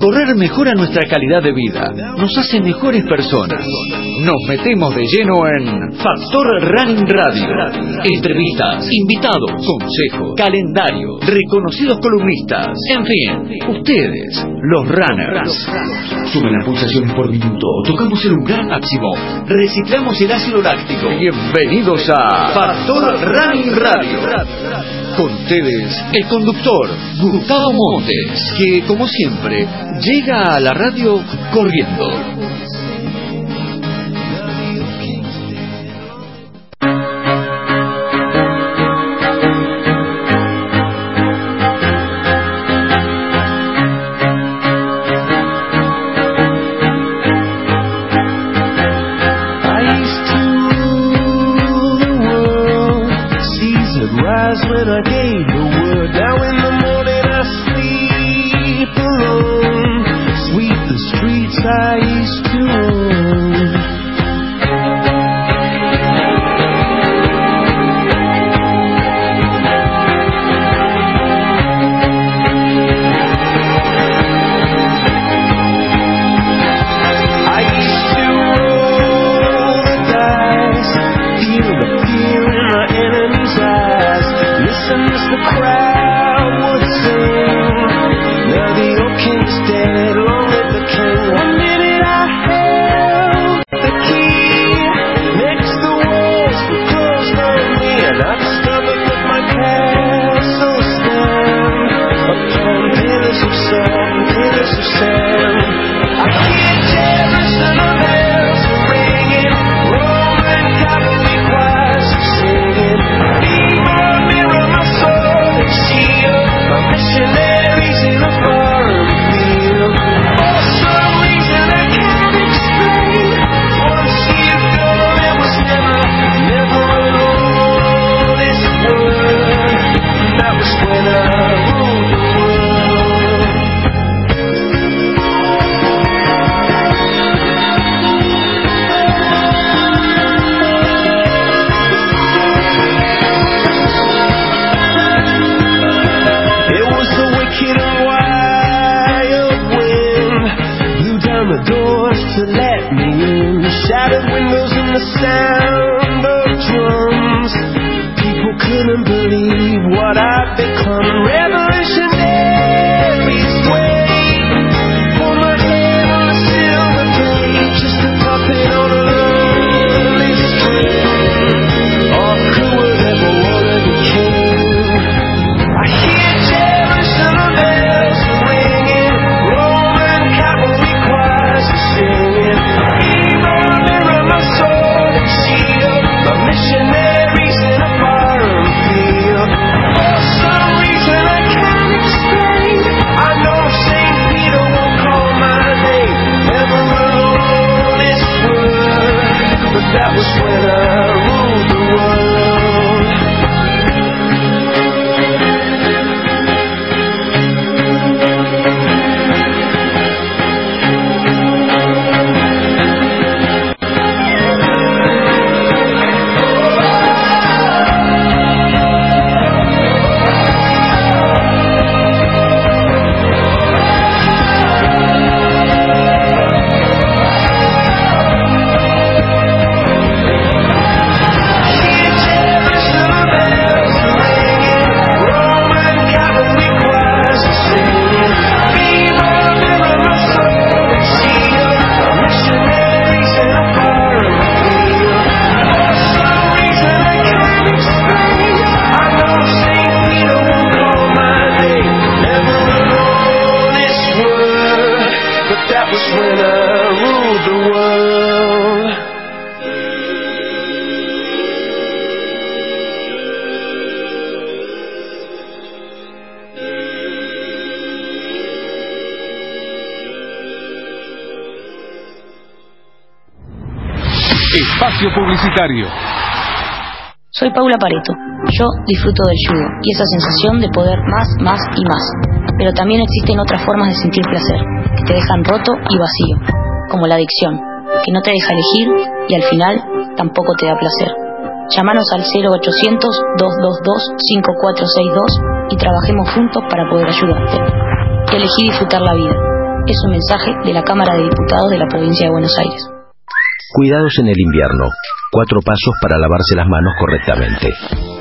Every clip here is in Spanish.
Correr mejora nuestra calidad de vida, nos hace mejores personas. Nos metemos de lleno en Factor Running Radio. Entrevistas, invitados, consejos, calendario, reconocidos columnistas. En fin, ustedes, los runners. Suben las pulsaciones por minuto, tocamos el umbral máximo, reciclamos el ácido láctico. Bienvenidos a Factor Running Radio. Con ustedes, el conductor Gustavo Montes, que como siempre llega a la radio corriendo. broken instead Soy Paula Pareto. Yo disfruto del judo y esa sensación de poder más, más y más. Pero también existen otras formas de sentir placer, que te dejan roto y vacío, como la adicción, que no te deja elegir y al final tampoco te da placer. Llámanos al 0800-222-5462 y trabajemos juntos para poder ayudarte. Elegí disfrutar la vida. Es un mensaje de la Cámara de Diputados de la Provincia de Buenos Aires. Cuidados en el invierno. Cuatro pasos para lavarse las manos correctamente.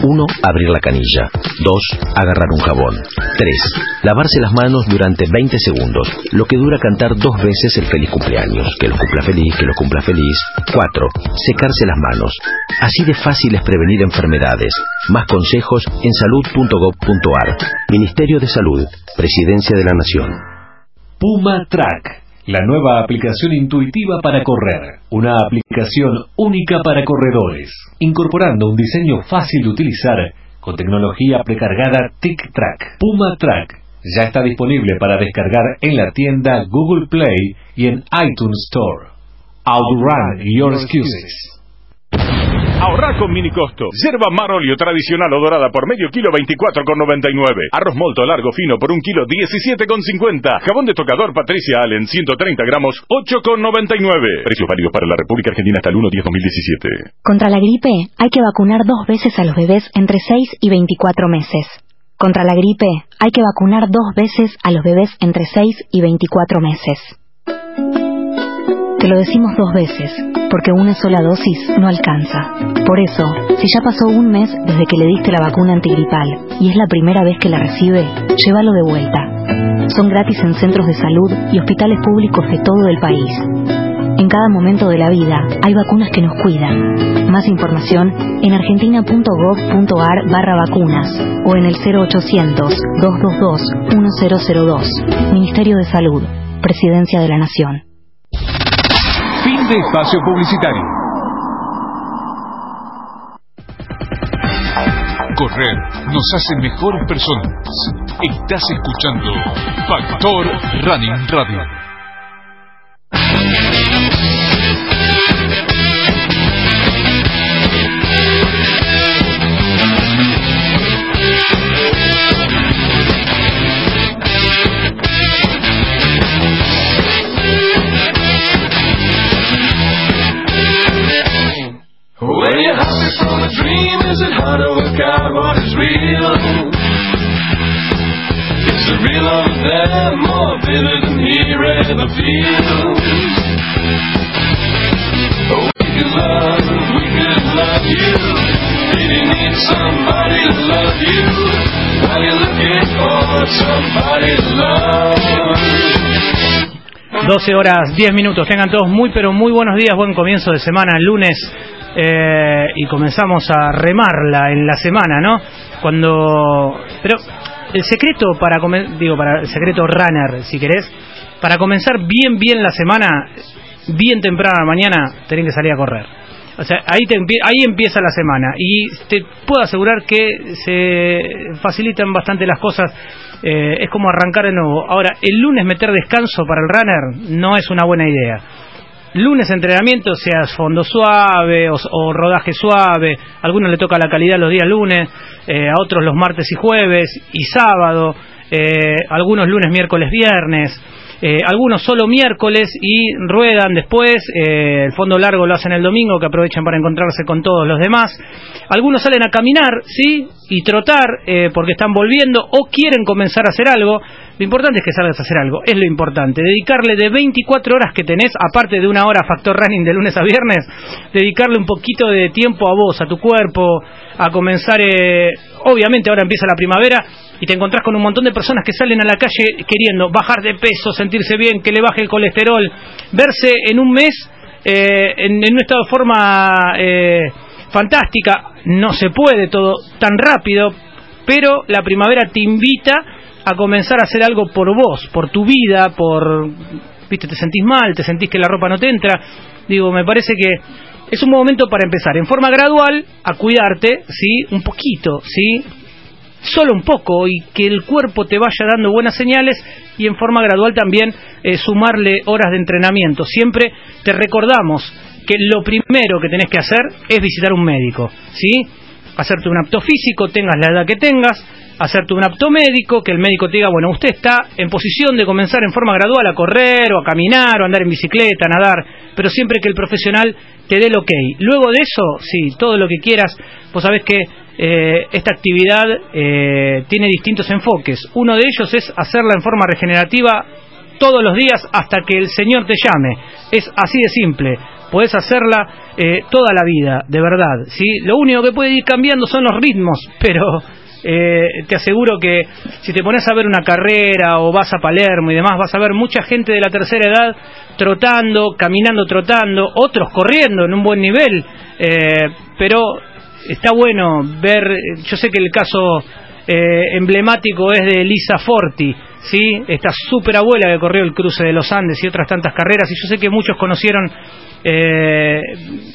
1. Abrir la canilla. 2. Agarrar un jabón. 3. Lavarse las manos durante 20 segundos, lo que dura cantar dos veces el feliz cumpleaños. Que lo cumpla feliz, que lo cumpla feliz. 4. Secarse las manos. Así de fácil es prevenir enfermedades. Más consejos en salud.gov.ar. Ministerio de Salud. Presidencia de la Nación. Puma Track, la nueva aplicación intuitiva para correr, una aplicación única para corredores, incorporando un diseño fácil de utilizar con tecnología precargada TicTrack. Puma Track ya está disponible para descargar en la tienda Google Play y en iTunes Store. Outrun your excuses. Ahorrar con mini costo. Yerba Marolio tradicional o dorada por medio kilo 24,99. Arroz molto largo fino por un kilo 17,50. Jabón de tocador Patricia Allen 130 gramos 8,99. Precios válidos para la República Argentina hasta el 1-10-2017. Contra la gripe hay que vacunar dos veces a los bebés entre 6 y 24 meses. Contra la gripe hay que vacunar dos veces a los bebés entre 6 y 24 meses. Te lo decimos dos veces, porque una sola dosis no alcanza. Por eso, si ya pasó un mes desde que le diste la vacuna antigripal y es la primera vez que la recibe, llévalo de vuelta. Son gratis en centros de salud y hospitales públicos de todo el país. En cada momento de la vida hay vacunas que nos cuidan. Más información en argentina.gov.ar barra vacunas o en el 0800-222-1002. Ministerio de Salud, Presidencia de la Nación. Fin de espacio publicitario. Correr nos hace mejores personas. Estás escuchando Factor Running Radio. 12 horas 10 minutos. Tengan todos muy pero muy buenos días, buen comienzo de semana, lunes. eh, y comenzamos a remarla en la semana, ¿no? Cuando. Pero el secreto para. comen- Digo, para el secreto runner, si querés. Para comenzar bien, bien la semana, bien temprano mañana, tenés que salir a correr. O sea, ahí, te ahí empieza la semana. Y te puedo asegurar que se facilitan bastante las cosas. Eh, es como arrancar de nuevo. Ahora, el lunes meter descanso para el runner no es una buena idea. Lunes entrenamiento, sea fondo suave o, o rodaje suave. A algunos le toca la calidad los días lunes, eh, a otros los martes y jueves y sábado. eh, algunos lunes, miércoles, viernes. Eh, algunos solo miércoles y ruedan después. eh, el fondo largo lo hacen el domingo, que aprovechan para encontrarse con todos los demás. Algunos salen a caminar, sí, y trotar eh, porque están volviendo o quieren comenzar a hacer algo. Lo importante es que salgas a hacer algo, es lo importante. Dedicarle de 24 horas que tenés, aparte de una hora factor running de lunes a viernes, dedicarle un poquito de tiempo a vos, a tu cuerpo, a comenzar. eh, obviamente ahora empieza la primavera y te encontrás con un montón de personas que salen a la calle queriendo bajar de peso, sentirse bien, que le baje el colesterol, verse en un mes eh, en, un estado de forma eh, fantástica. No se puede todo tan rápido, pero la primavera te invita a comenzar a hacer algo por vos, por tu vida, por, viste, te sentís mal, te sentís que la ropa no te entra. Digo, me parece que es un momento para empezar en forma gradual a cuidarte, sí, un poquito, sí, solo un poco y que el cuerpo te vaya dando buenas señales y en forma gradual también eh, sumarle horas de entrenamiento. Siempre te recordamos que lo primero que tenés que hacer es visitar un médico, ¿sí? hacerte un apto físico, tengas la edad que tengas, hacerte un apto médico, que el médico te diga, bueno, usted está en posición de comenzar en forma gradual a correr o a caminar o a andar en bicicleta, a nadar, pero siempre que el profesional te dé el ok. Luego de eso, sí, todo lo que quieras, vos sabés que eh, esta actividad eh, tiene distintos enfoques. Uno de ellos es hacerla en forma regenerativa todos los días hasta que el Señor te llame. Es así de simple. Podés hacerla eh, toda la vida, de verdad. ¿sí? Lo único que puede ir cambiando son los ritmos, pero eh, te aseguro que si te pones a ver una carrera o vas a Palermo y demás, vas a ver mucha gente de la tercera edad trotando, caminando, trotando, otros corriendo en un buen nivel, eh, pero está bueno ver, yo sé que el caso eh, emblemático es de Elisa Forti, ¿sí? esta super abuela que corrió el cruce de los Andes y otras tantas carreras, y yo sé que muchos conocieron eh,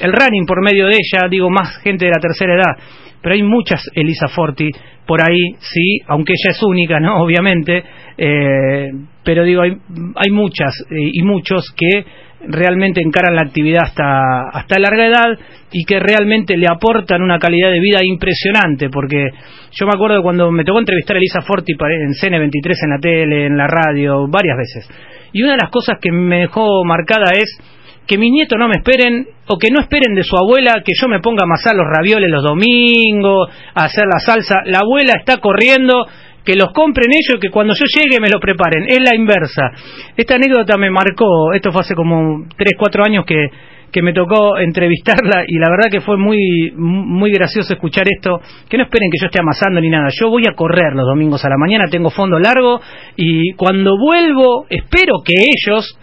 el running por medio de ella, digo, más gente de la tercera edad, pero hay muchas Elisa Forti por ahí, sí, aunque ella es única, ¿no? Obviamente, eh, pero digo, hay, hay muchas eh, y muchos que realmente encaran la actividad hasta, hasta larga edad y que realmente le aportan una calidad de vida impresionante, porque yo me acuerdo cuando me tocó entrevistar a Elisa Forti en CN23 en la tele, en la radio, varias veces, y una de las cosas que me dejó marcada es que mis nietos no me esperen o que no esperen de su abuela que yo me ponga a amasar los ravioles los domingos, a hacer la salsa. La abuela está corriendo, que los compren ellos, que cuando yo llegue me lo preparen. Es la inversa. Esta anécdota me marcó, esto fue hace como 3, 4 años que, que me tocó entrevistarla y la verdad que fue muy, muy gracioso escuchar esto, que no esperen que yo esté amasando ni nada. Yo voy a correr los domingos a la mañana, tengo fondo largo y cuando vuelvo espero que ellos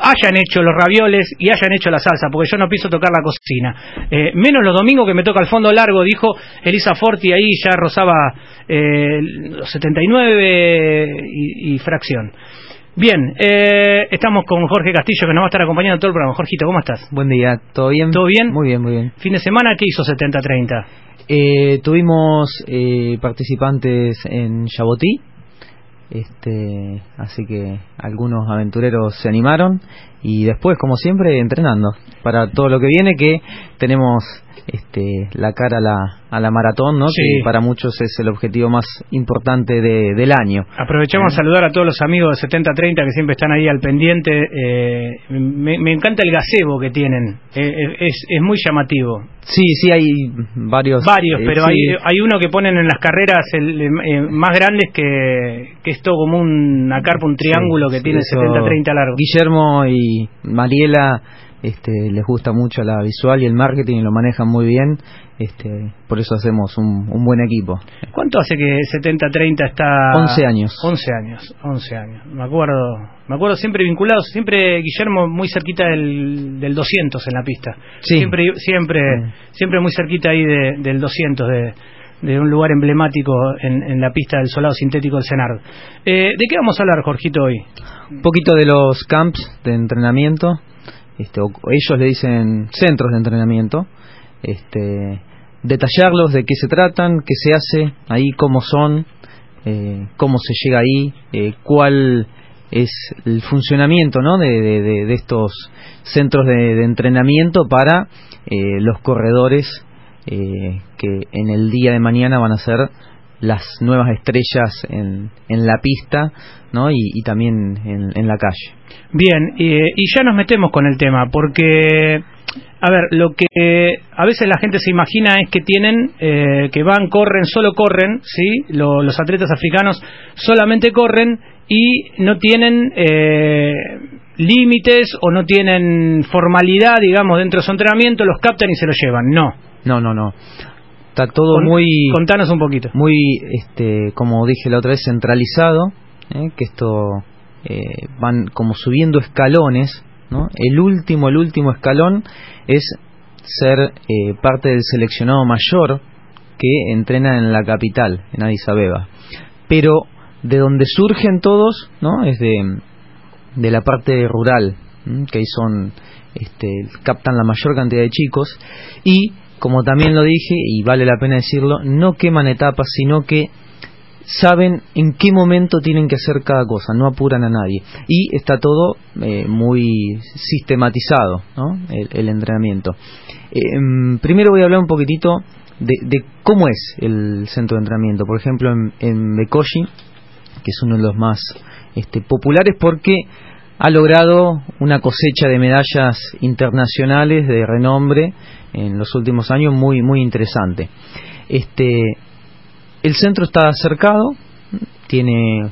hayan hecho los ravioles y hayan hecho la salsa, porque yo no pienso tocar la cocina. Eh, menos los domingos que me toca el fondo largo, dijo Elisa Forti, ahí ya rozaba eh, los 79 y, y fracción. Bien, eh, estamos con Jorge Castillo, que nos va a estar acompañando todo el programa. Jorgito, ¿cómo estás? Buen día, ¿todo bien? ¿Todo bien? Muy bien, muy bien. Fin de semana, ¿qué hizo 70-30? Eh, tuvimos eh, participantes en Yabotí, este, así que algunos aventureros se animaron y después, como siempre, entrenando. Para todo lo que viene, que tenemos este, la cara a la, a la maratón, ¿no? Sí. que para muchos es el objetivo más importante de- del año. Aprovechamos a saludar a todos los amigos de 70-30 que siempre están ahí al pendiente. Eh, me, me encanta el gazebo que tienen, Eh, es, es muy llamativo. Sí, sí, hay varios. Varios, eh, pero sí. hay, hay uno que ponen en las carreras el, eh, más grandes que, que es todo como una carpa, un triángulo que Sí, tiene eso- 70-30 largo. Guillermo y Mariela este, les gusta mucho la visual y el marketing y lo manejan muy bien. Este, por eso hacemos un, un buen equipo. ¿Cuánto hace que 70-30 está? 11 años. 11 años, 11 años. Me acuerdo, me acuerdo siempre vinculados, siempre Guillermo muy cerquita del, del 200 en la pista. Sí. Siempre, siempre, siempre muy cerquita ahí de- del 200 de, de un lugar emblemático en, en la pista del solado sintético del Senard. Eh, ¿De qué vamos a hablar, Jorgito, hoy? Un poquito de los camps de entrenamiento. Este, o- ellos le dicen centros de entrenamiento. Este, detallarlos de qué se tratan, qué se hace ahí, cómo son, eh, cómo se llega ahí, eh, cuál es el funcionamiento ¿no? de, de- estos centros de, de entrenamiento para eh, los corredores eh, que en el día de mañana van a ser las nuevas estrellas en, en la pista ¿no? y, y también en, en la calle. Bien, eh, y ya nos metemos con el tema, porque, a ver, lo que a veces la gente se imagina es que tienen, eh, que van, corren, solo corren, ¿sí? Lo- los atletas africanos solamente corren y no tienen eh, límites o no tienen formalidad, digamos, dentro de su entrenamiento, los captan y se los llevan. No. No, no, no. Está todo Con- muy... Contanos un poquito. Muy, este, como dije la otra vez, centralizado, ¿eh? que esto eh, van como subiendo escalones, ¿no? El último, el último escalón es ser eh, parte del seleccionado mayor que entrena en la capital, en Addis Abeba. Pero de donde surgen todos, ¿no? Es de, de la parte rural, que ahí son, este, captan la mayor cantidad de chicos y, como también lo dije, y vale la pena decirlo, no queman etapas, sino que saben en qué momento tienen que hacer cada cosa, no apuran a nadie. Y está todo eh, muy sistematizado, el, entrenamiento. Eh, em, primero voy a hablar un poquitito de, de cómo es el centro de entrenamiento. Por ejemplo, en, en Bekoshi, que es uno de los más este, populares porque ha logrado una cosecha de medallas internacionales de renombre en los últimos años muy muy interesante. Este el centro está cercado, tiene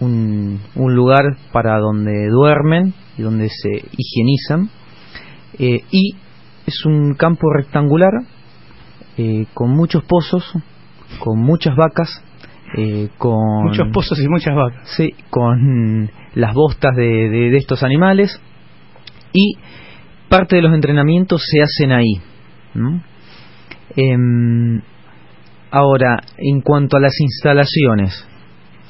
un, un lugar para donde duermen y donde se higienizan eh, y es un campo rectangular eh, con muchos pozos, con muchas vacas, eh, con Muchos pozos y muchas vacas. Sí, con las bostas de, de- de estos animales y parte de los entrenamientos se hacen ahí. Em, ahora, en cuanto a las instalaciones,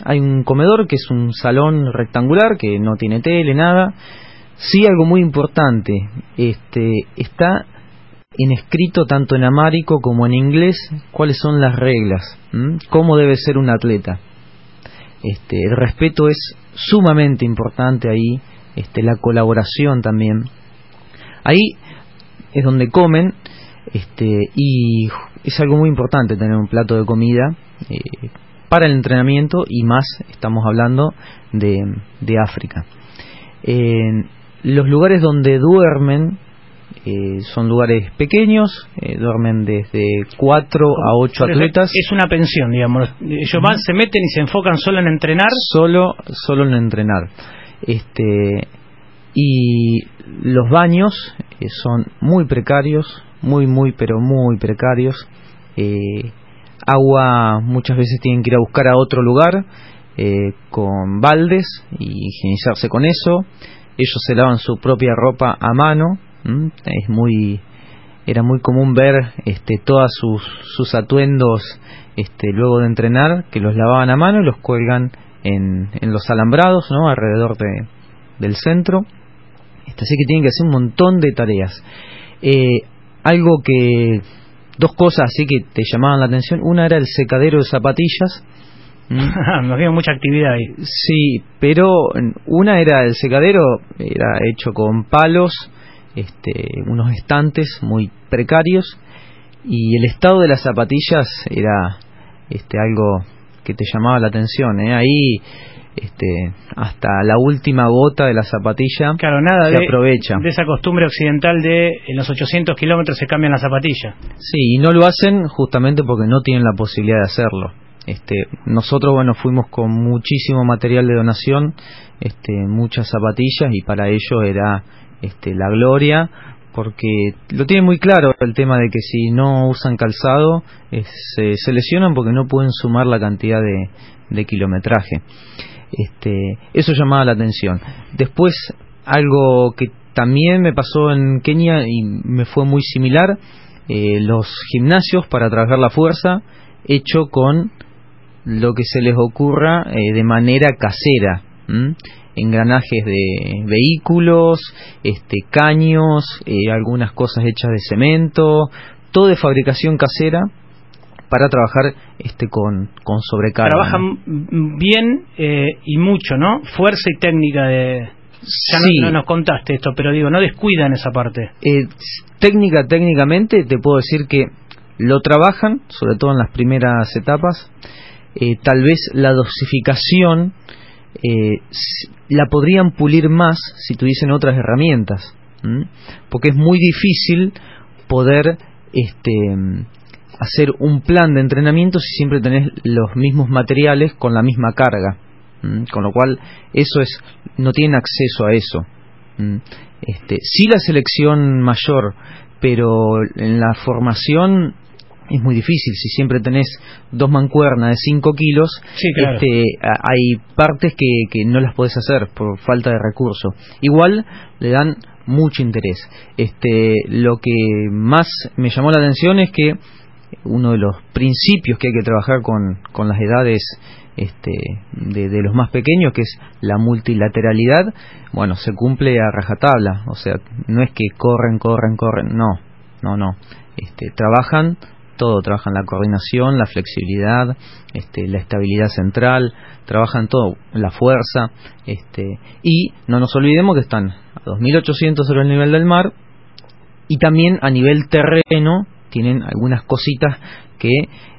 hay un comedor que es un salón rectangular que no tiene tele, nada. Sí, algo muy importante, este, está en escrito tanto en amárico como en inglés cuáles son las reglas, cómo debe ser un atleta. Este, el respeto es sumamente importante ahí, este, la colaboración también. Ahí es donde comen este, y es algo muy importante tener un plato de comida eh, para el entrenamiento y más estamos hablando de, de África. En los lugares donde duermen eh, son lugares pequeños, eh, duermen desde 4 a 8 Por eso atletas. Es una pensión, digamos. Ellos van, se meten y se enfocan solo en entrenar. Solo, solo en entrenar. Este, y los baños eh, son muy precarios, muy, muy, pero muy precarios. Eh, agua muchas veces tienen que ir a buscar a otro lugar eh, con baldes y higienizarse con eso. Ellos se lavan su propia ropa a mano. Es muy, era muy común ver este, todos sus, sus atuendos este, luego de entrenar que los lavaban a mano y los cuelgan en, en los alambrados ¿no? alrededor de, del centro. Así que tienen que hacer un montón de tareas. Eh, algo que dos cosas así que te llamaban la atención. Una era el secadero de zapatillas. ¿Mm? Nos veo mucha actividad ahí. Sí, pero una era el secadero, era hecho con palos, este, unos estantes muy precarios y el estado de las zapatillas era este, algo que te llamaba la atención. ¿eh? Ahí este, hasta la última gota de la zapatilla Claro, nada se de, aprovecha. de esa costumbre occidental de en los 800 kilómetros se cambian las zapatillas. Sí, y no lo hacen justamente porque no tienen la posibilidad de hacerlo. Este, nosotros, bueno, fuimos con muchísimo material de donación, este, muchas zapatillas y para ello era este, la gloria, porque lo tienen muy claro el tema de que si no usan calzado eh, se, se lesionan porque no pueden sumar la cantidad de, de kilometraje. Este, eso llamaba la atención. Después, algo que también me pasó en Kenia y me fue muy similar, eh, los gimnasios para trabajar la fuerza, hecho con lo que se les ocurra eh, de manera casera. engranajes de vehículos, este, caños, eh, algunas cosas hechas de cemento, todo de fabricación casera para trabajar este con, con sobrecarga. ¿no? Trabajan bien eh, y mucho, ¿no? Fuerza y técnica de... Ya no- Sí. no, nos contaste esto, pero digo, no descuidan esa parte. Eh, técnica, técnicamente, te puedo decir que lo trabajan, sobre todo en las primeras etapas. Eh, tal vez la dosificación eh, la podrían pulir más si tuviesen otras herramientas, ¿m? porque es muy difícil poder este, hacer un plan de entrenamiento si siempre tenés los mismos materiales con la misma carga. Con lo cual, eso es, no tienen acceso a eso. ¿m? Este, sí la selección mayor, pero en la formación es muy difícil. Si siempre tenés dos mancuernas de 5 kilos, Sí, claro. este, hay partes que, que no las podés hacer por falta de recurso. Igual le dan mucho interés. Este, lo que más me llamó la atención es que uno de los principios que hay que trabajar con, con las edades este, de, los más pequeños, que es la multilateralidad, bueno, se cumple a rajatabla. O sea, no es que corren, corren, corren, no, no, no. Este, trabajan todo, trabajan la coordinación, la flexibilidad, este, la estabilidad central, trabajan todo, la fuerza, este, y no nos olvidemos que están a 2.800 sobre el nivel del mar y también a nivel terreno tienen algunas cositas que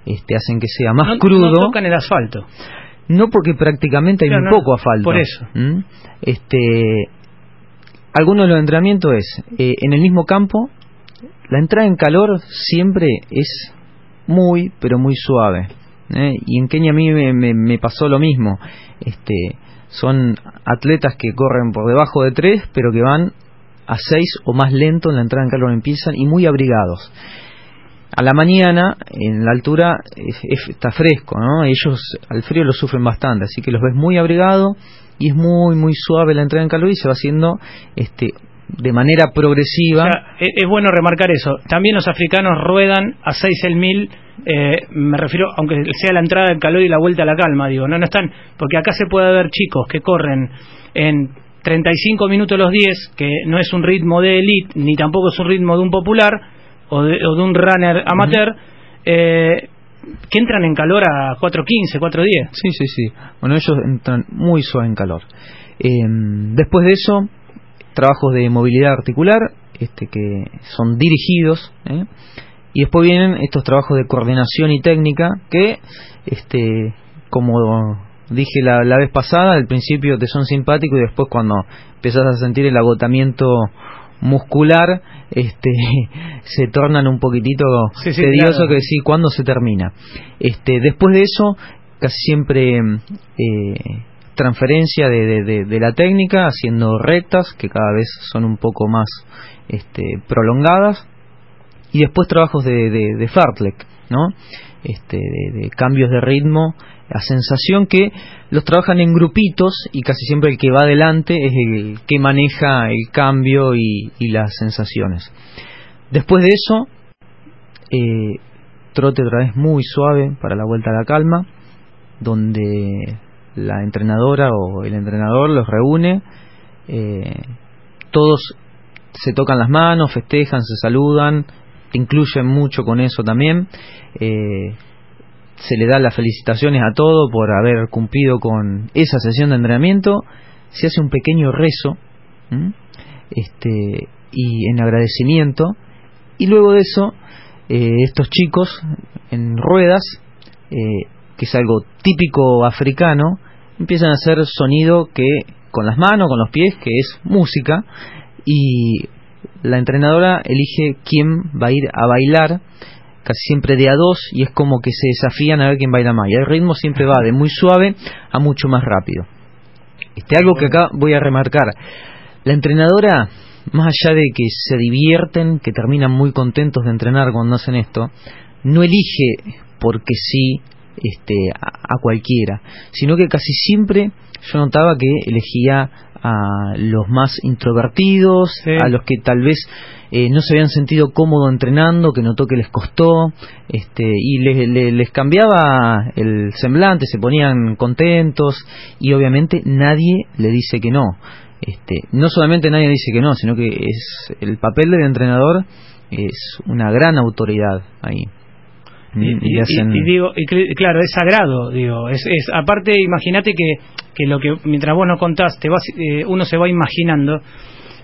este, hacen que sea más no, crudo. No tocan el asfalto. No porque prácticamente hay un no, poco asfalto. por eso. ¿Mm? Este, algunos de los entrenamientos es eh, en el mismo campo. La entrada en calor siempre es muy, pero muy suave. ¿eh? Y en Kenia a mí me, me- me pasó lo mismo. Este, son atletas que corren por debajo de 3, pero que van a 6 o más lento en la entrada en calor empiezan y muy abrigados. A la mañana, en la altura, es- es- está fresco, ¿no? Ellos al frío lo sufren bastante, así que los ves muy abrigados y es muy, muy suave la entrada en calor y se va haciendo este, de manera progresiva. Es, bueno remarcar eso. También los africanos ruedan a 6 el mil, eh, me refiero, aunque sea la entrada del calor y la vuelta a la calma, digo, no, no están, porque acá se puede ver chicos que corren en 35 minutos los 10, que no es un ritmo de elite, ni tampoco es un ritmo de un popular o de, o de un runner amateur, eh, que entran en calor a 4.15, 4.10. Sí, sí, sí. Bueno, ellos entran muy suave en calor. Eh, después de eso, trabajos de movilidad articular, este que son dirigidos, ¿eh? y después vienen estos trabajos de coordinación y técnica que, este, como dije la, la vez pasada, al principio te son simpáticos y después cuando empezás a sentir el agotamiento muscular, este, se tornan un poquitito Sí, sí, tedioso claro. que decir cuándo se termina. Este, después de eso, casi siempre eh, transferencia de, de- de- de la técnica, haciendo rectas que cada vez son un poco más este, prolongadas, y después trabajos de, de, fartlek, ¿no? Este, de cambios de ritmo a sensación que los trabajan en grupitos y casi siempre el que va adelante es el que maneja el cambio y, y las sensaciones. Después de eso, eh, trote otra vez muy suave para la vuelta a la calma, donde la entrenadora o el entrenador los reúne, eh, todos se tocan las manos, festejan, se saludan, incluyen mucho con eso también. eh, se le da las felicitaciones a todo por haber cumplido con esa sesión de entrenamiento. Se hace un pequeño rezo este, y en agradecimiento. Y luego de eso, eh, estos chicos en ruedas, eh, que es algo típico africano, empiezan a hacer sonido que con las manos, con los pies, que es música, y la entrenadora elige quién va a ir a bailar, casi siempre de a dos, y es como que se desafían a ver quién baila más. Y el ritmo siempre va de muy suave a mucho más rápido. Este, algo que acá voy a remarcar. La entrenadora, más allá de que se divierten, que terminan muy contentos de entrenar cuando hacen esto, no elige porque sí este, a, a cualquiera, sino que casi siempre yo notaba que elegía a los más introvertidos, a los que tal vez eh, no se habían sentido cómodo entrenando, que notó que les costó, este, y le- le- les cambiaba el semblante, se ponían contentos, y obviamente nadie le dice que no. Este, no solamente nadie dice que no, sino que es el papel del entrenador es una gran autoridad ahí. Y, Y y- hacen- y digo y cl- claro es sagrado digo es, es aparte imagínate que, que lo que mientras vos nos contás te vas eh, uno se va imaginando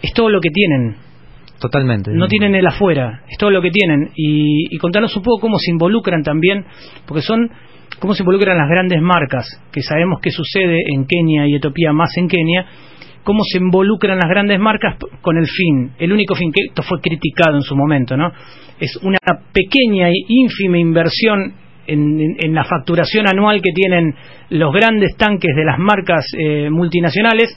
es todo lo que tienen Totalmente. no tienen el afuera es todo lo que tienen y, y contanos un poco cómo se involucran también porque son cómo se involucran las grandes marcas que sabemos que sucede en Kenia y Etiopía más en Kenia cómo se involucran las grandes marcas con el fin, el único fin que esto fue criticado en su momento, ¿no? Es una pequeña e ínfima inversión en, en- la facturación anual que tienen los grandes tanques de las marcas eh, multinacionales.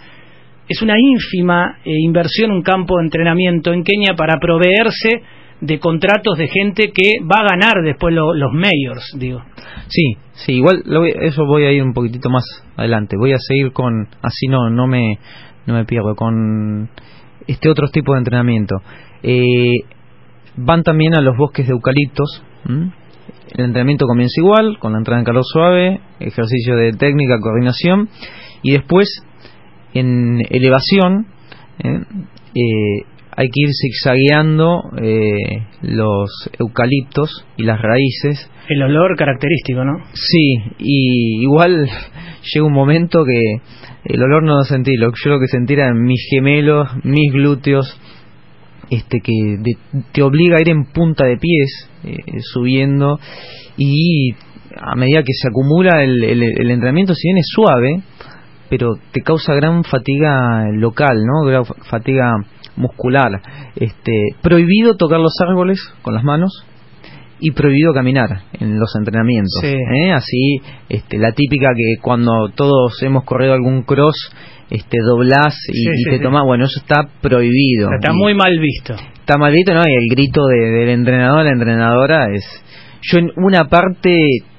Es una ínfima eh, inversión, un campo de entrenamiento en Kenia para proveerse de contratos de gente que va a ganar después lo- los mayors, digo. Sí, sí, igual eso voy a ir un poquitito más adelante. Voy a seguir con, así no, no me, no me pierdo, con este otro tipo de entrenamiento. Eh, van también a los bosques de eucaliptos. ¿m? El entrenamiento comienza igual, con la entrada en calor suave, ejercicio de técnica, coordinación, y después en elevación ¿eh? Eh, hay que ir zigzagueando eh, los eucaliptos y las raíces. El olor característico, ¿no? Sí, y igual llega un momento que el olor no lo sentí, lo, yo lo que sentí eran mis gemelos, mis glúteos, este que de- te obliga a ir en punta de pies eh, subiendo y a medida que se acumula el, el- el entrenamiento si bien es suave pero te causa gran fatiga local no gran fa- fatiga muscular este prohibido tocar los árboles con las manos y prohibido caminar en los entrenamientos Sí. ¿eh? así este la típica que cuando todos hemos corrido algún cross este doblás y, Sí, y sí, te sí. tomás bueno eso está prohibido Está Y- muy mal visto. está mal visto, ¿no? Y el grito de- del entrenador, la entrenadora es... Yo en una parte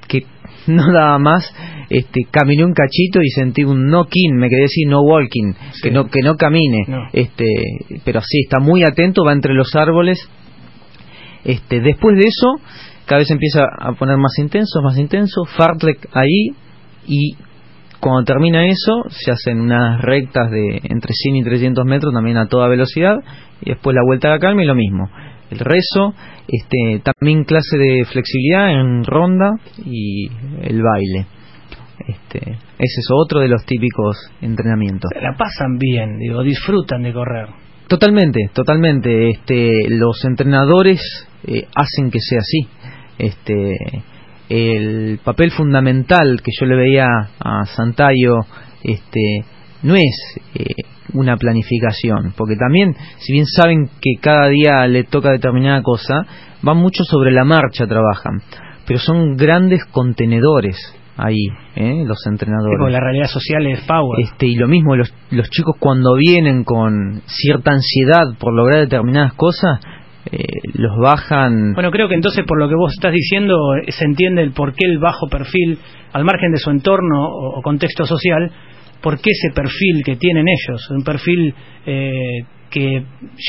que no daba más, este, caminé un cachito y sentí un knock-in, me quedé así, no walking, que no que no camine. No. Este, pero sí, está muy atento, va entre los árboles. Este, después de eso, cada vez empieza a poner más intenso, más intenso, fartlek ahí y cuando termina eso se hacen unas rectas de entre 100 y 300 metros también a toda velocidad y después la vuelta a la calma y lo mismo el rezo este también clase de flexibilidad en ronda y el baile este ese es otro de los típicos entrenamientos La pasan bien, digo, disfrutan de correr. Totalmente, totalmente. Este, los entrenadores eh, hacen que sea así. Este, el papel fundamental que yo le veía a Santayo, este, no es eh, una planificación, porque también, si bien saben que cada día le toca determinada cosa, van mucho sobre la marcha, trabajan, pero son grandes contenedores ahí, ¿eh? los entrenadores. La realidad social es power. Este, y lo mismo, los, los chicos cuando vienen con cierta ansiedad por lograr determinadas cosas, eh, los bajan. Bueno, creo que entonces por lo que vos estás diciendo eh, se entiende el por qué el bajo perfil, al margen de su entorno o, o contexto social, por qué ese perfil que tienen ellos, un perfil eh, que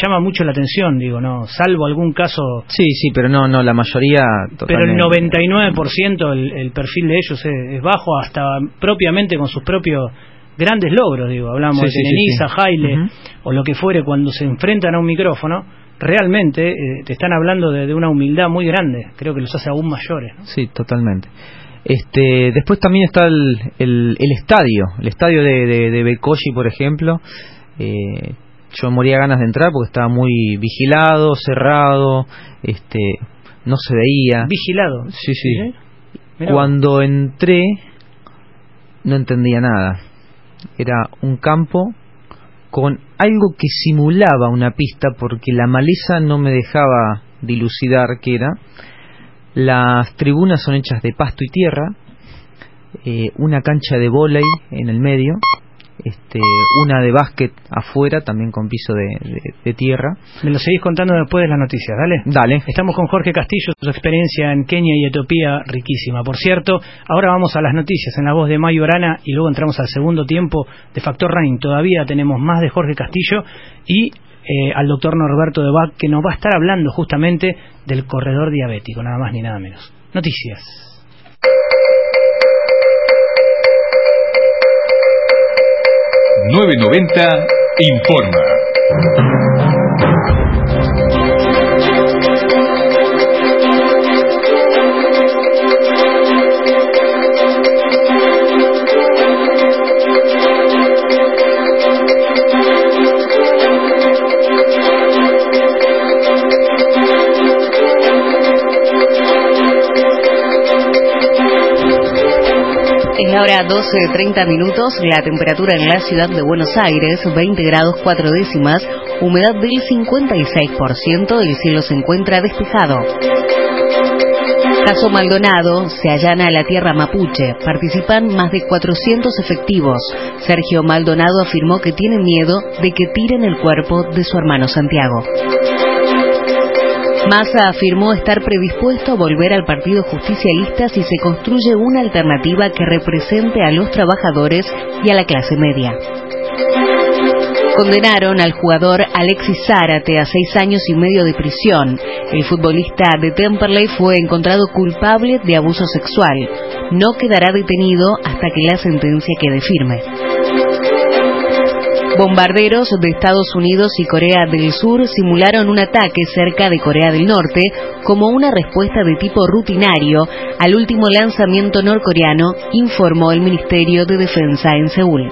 llama mucho la atención, digo, no, salvo algún caso, Sí, sí, pero no, no, la mayoría. pero el totalmente. 99% el, el perfil de ellos es, es bajo, hasta propiamente con sus propios grandes logros, digo, hablamos Sí, de sí, sí, sí. Jaile o lo que fuere, cuando se enfrentan a un micrófono, realmente eh, te están hablando de, de una humildad muy grande, creo que los hace aún mayores. ¿no? Sí, totalmente. Este, después también está el, el, el estadio, el estadio de, de, por ejemplo. Eh, yo moría ganas de entrar porque estaba muy vigilado, cerrado, este, no se veía. Vigilado. Sí, sí. Cuando entré no entendía nada. Era un campo con algo que simulaba una pista porque la maleza no me dejaba dilucidar qué era. Las tribunas son hechas de pasto y tierra, eh, una cancha de vóley en el medio, este, una de básquet afuera también con piso de, de- de tierra. Me lo seguís contando después de las noticias, dale. Dale. Estamos con Jorge Castillo, su experiencia en Kenia y Etiopía riquísima. Por cierto, ahora vamos a las noticias en la voz de Mayo Arana y luego entramos al segundo tiempo de Factor Running. Todavía tenemos más de Jorge Castillo y eh, al doctor Norberto de Bach que nos va a estar hablando justamente del corredor diabético, nada más ni nada menos. Noticias. ...990 informa. Hora 12 de 30 minutos, la temperatura en la ciudad de Buenos Aires, 20 grados 4 décimas, humedad del 56%, el cielo se encuentra despejado. Caso Maldonado, se allana a la tierra mapuche, participan más de 400 efectivos. Sergio Maldonado afirmó que tiene miedo de que tiren el cuerpo de su hermano Santiago. Massa afirmó estar predispuesto a volver al Partido Justicialista si se construye una alternativa que represente a los trabajadores y a la clase media. Condenaron al jugador Alexis Zárate a seis años y medio de prisión. El futbolista de Temperley fue encontrado culpable de abuso sexual. No quedará detenido hasta que la sentencia quede firme. Bombarderos de Estados Unidos y Corea del Sur simularon un ataque cerca de Corea del Norte como una respuesta de tipo rutinario al último lanzamiento norcoreano, informó el Ministerio de Defensa en Seúl.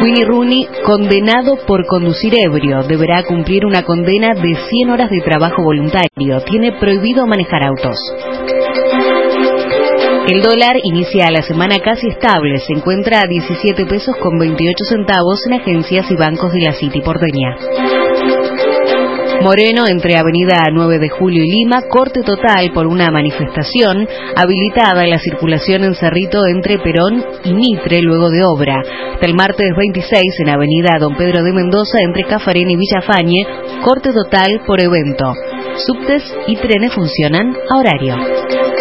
Winnie Rooney, condenado por conducir ebrio, deberá cumplir una condena de 100 horas de trabajo voluntario. Tiene prohibido manejar autos. El dólar inicia la semana casi estable, se encuentra a 17 pesos con 28 centavos en agencias y bancos de la City porteña. Moreno entre Avenida 9 de Julio y Lima, corte total por una manifestación, habilitada la circulación en Cerrito entre Perón y Mitre luego de obra. Hasta el martes 26 en Avenida Don Pedro de Mendoza entre Cafarén y Villafañe, corte total por evento. Subtes y trenes funcionan a horario.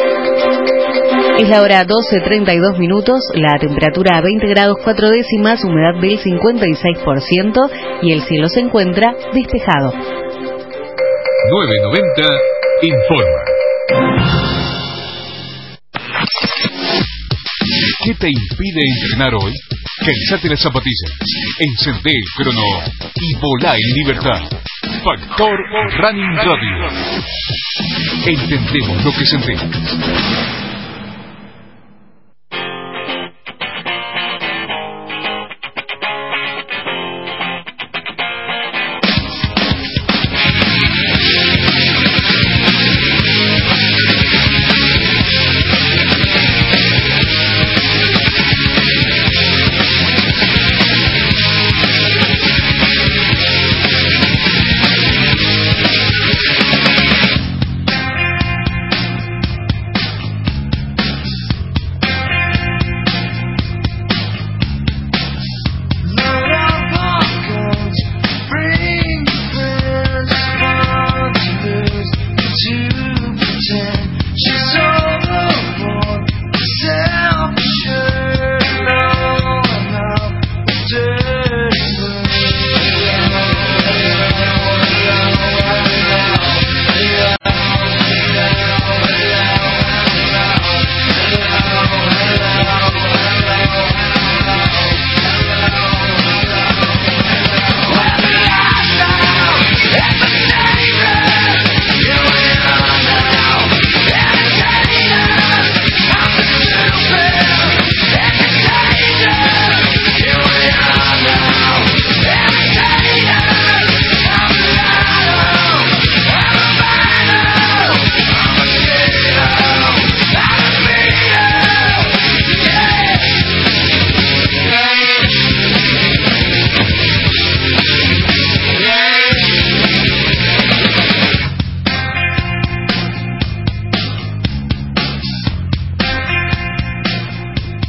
Es la hora 12.32 minutos, la temperatura a 20 grados 4 décimas, humedad del 56% y el cielo se encuentra despejado. 990 informa. ¿Qué te impide entrenar hoy? Calzate las zapatillas, encendé el crono y volá en libertad. Factor Running Radio. Entendemos lo que sentimos.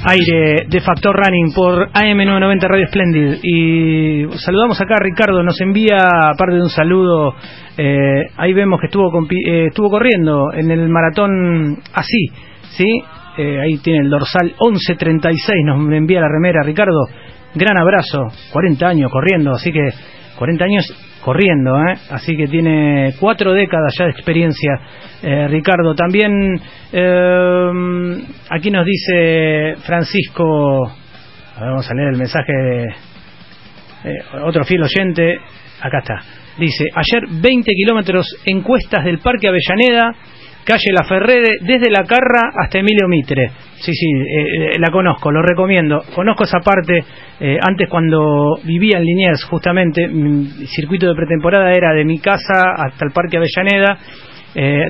Aire de Factor Running por AM990 Radio Splendid. Y saludamos acá a Ricardo, nos envía, aparte de un saludo, eh, ahí vemos que estuvo, eh, estuvo corriendo en el maratón así, ¿sí? Eh, ahí tiene el dorsal 1136, nos envía la remera. Ricardo, gran abrazo, 40 años corriendo, así que 40 años corriendo, ¿eh? así que tiene cuatro décadas ya de experiencia. Eh, Ricardo, también eh, aquí nos dice Francisco, vamos a leer el mensaje de otro fiel oyente, acá está, dice, ayer 20 kilómetros en cuestas del Parque Avellaneda, calle La Ferrede, desde La Carra hasta Emilio Mitre. Sí, sí, eh, eh, la conozco, lo recomiendo. Conozco esa parte. Eh, antes, cuando vivía en Liniers, justamente, mi circuito de pretemporada era de mi casa hasta el Parque Avellaneda.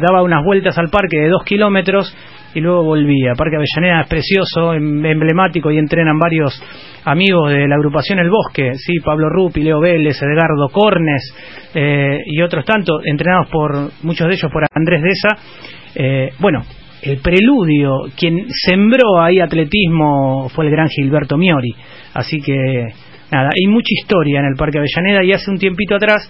daba unas vueltas al parque de dos kilómetros y luego volvía. Parque Avellaneda es precioso, em, emblemático y entrenan varios amigos de la agrupación El Bosque, sí, Pablo Rupi, Leo Vélez, Edgardo Cornes y otros tantos, entrenados por muchos de ellos por Andrés Deza. bueno, el preludio, quien sembró ahí atletismo fue el gran Gilberto Miori. Así que, nada, hay mucha historia en el Parque Avellaneda y hace un tiempito atrás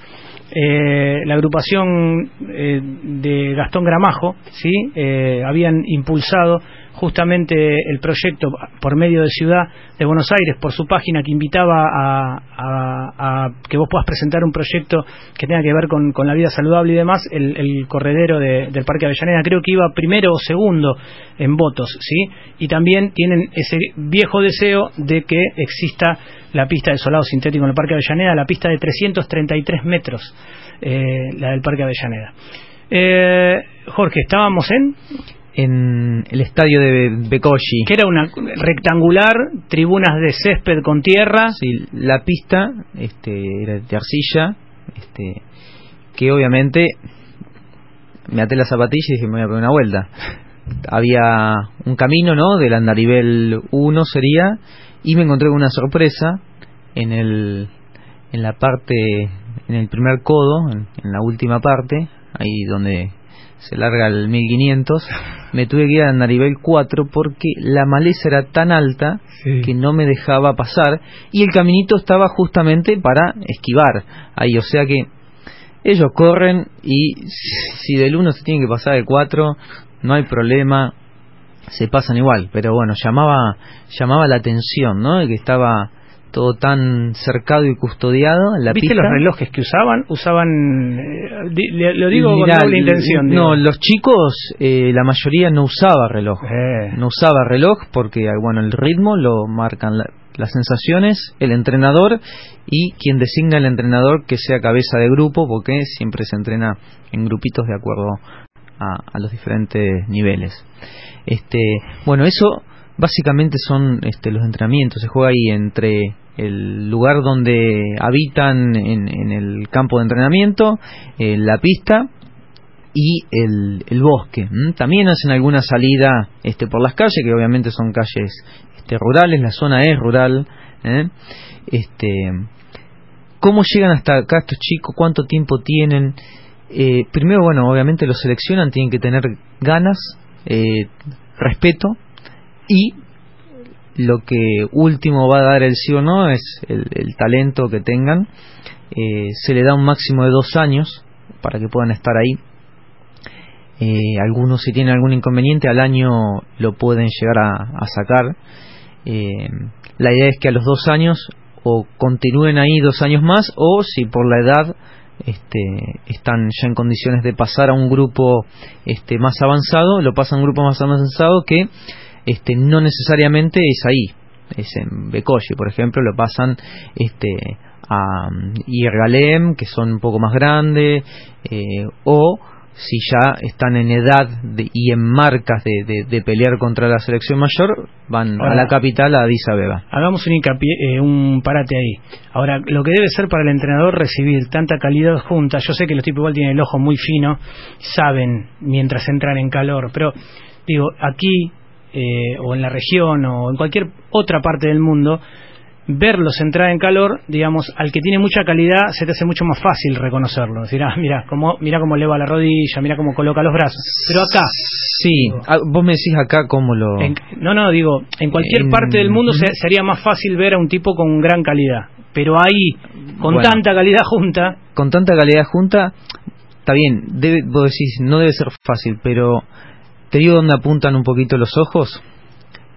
eh, la agrupación eh, de Gastón Gramajo, ¿sí? Eh, habían impulsado justamente el proyecto por medio de Ciudad de Buenos Aires, por su página que invitaba a, que vos puedas presentar un proyecto que tenga que ver con, la vida saludable y demás, el, corredero del Parque Avellaneda creo que iba primero o segundo en votos, ¿sí? Y también tienen ese viejo deseo de que exista la pista de solado sintético en el Parque Avellaneda, la pista de 333 metros, eh, la del Parque Avellaneda. Eh, Jorge, estábamos en en el estadio de Bekoshi. Que era una rectangular, tribunas de césped con tierra. Sí, la pista este, era de arcilla, este, que obviamente me até la zapatilla y dije me voy a poner una vuelta. Había un camino, ¿no? Del andarivel 1 sería, y me encontré con una sorpresa en el en la parte, en el primer codo, en, en la última parte, ahí donde se larga el 1500, me tuve que ir al andarivel 4 porque la maleza era tan alta que no me dejaba pasar y el caminito estaba justamente para esquivar. Ahí, o sea que ellos corren y si del 1 se tiene que pasar al 4, no hay problema, se pasan igual, pero bueno, llamaba llamaba la atención, ¿no? De que estaba todo tan cercado y custodiado en la ¿Viste pista. los relojes que usaban? Usaban, eh, lo digo Mirá, con doble intención. No, digo. los chicos, eh, la mayoría no usaba reloj. Eh. No usaba reloj porque, ah, bueno, el ritmo lo marcan la- las sensaciones, el entrenador y quien designa el entrenador que sea cabeza de grupo, porque siempre se entrena en grupitos de acuerdo a, a los diferentes niveles. Este, bueno, eso básicamente son este, los entrenamientos. Se juega ahí entre el lugar donde habitan en, en el campo de entrenamiento, eh, la pista y el, el bosque. También hacen alguna salida este, por las calles, que obviamente son calles este, rurales, la zona es rural. ¿eh? Este, ¿Cómo llegan hasta acá estos chicos? ¿Cuánto tiempo tienen? Eh, primero, bueno, obviamente los seleccionan, tienen que tener ganas, eh, respeto y lo que último va a dar el sí o no es el, talento que tengan. Eh, se le da un máximo de dos años para que puedan estar ahí. Eh, algunos si tienen algún inconveniente al año lo pueden llegar a, a sacar. Eh, la idea es que a los dos años o continúen ahí dos años más o si por la edad este, están ya en condiciones de pasar a un grupo este, más avanzado, lo pasan a un grupo más avanzado que este, no necesariamente es ahí. Es en Becoye, por ejemplo, lo pasan este, a mm, Irgalem, que son un poco más grandes, eh, o si ya están en edad de- y en marcas de, de- de pelear contra la selección mayor, van a la capital, a Addis Abeba. Hagamos un hincapié, eh, un parate ahí. Ahora, lo que debe ser para el entrenador recibir tanta calidad junta, yo sé que los tipos igual tienen el ojo muy fino, saben mientras entran en calor, pero digo, aquí eh, o en la región o en cualquier otra parte del mundo, verlos entrar en calor, digamos, al que tiene mucha calidad se te hace mucho más fácil reconocerlo. Decir, ah, mira cómo, mira cómo eleva la rodilla, mira cómo coloca los brazos. Pero acá, Sí, ah, vos me decís acá cómo lo... en- no, no, digo, en cualquier En- parte del mundo se- sería más fácil ver a un tipo con gran calidad. Pero ahí, con Bueno. tanta calidad junta, con tanta calidad junta, está bien, debe, vos decís, no debe ser fácil, pero te digo dónde apuntan un poquito los ojos.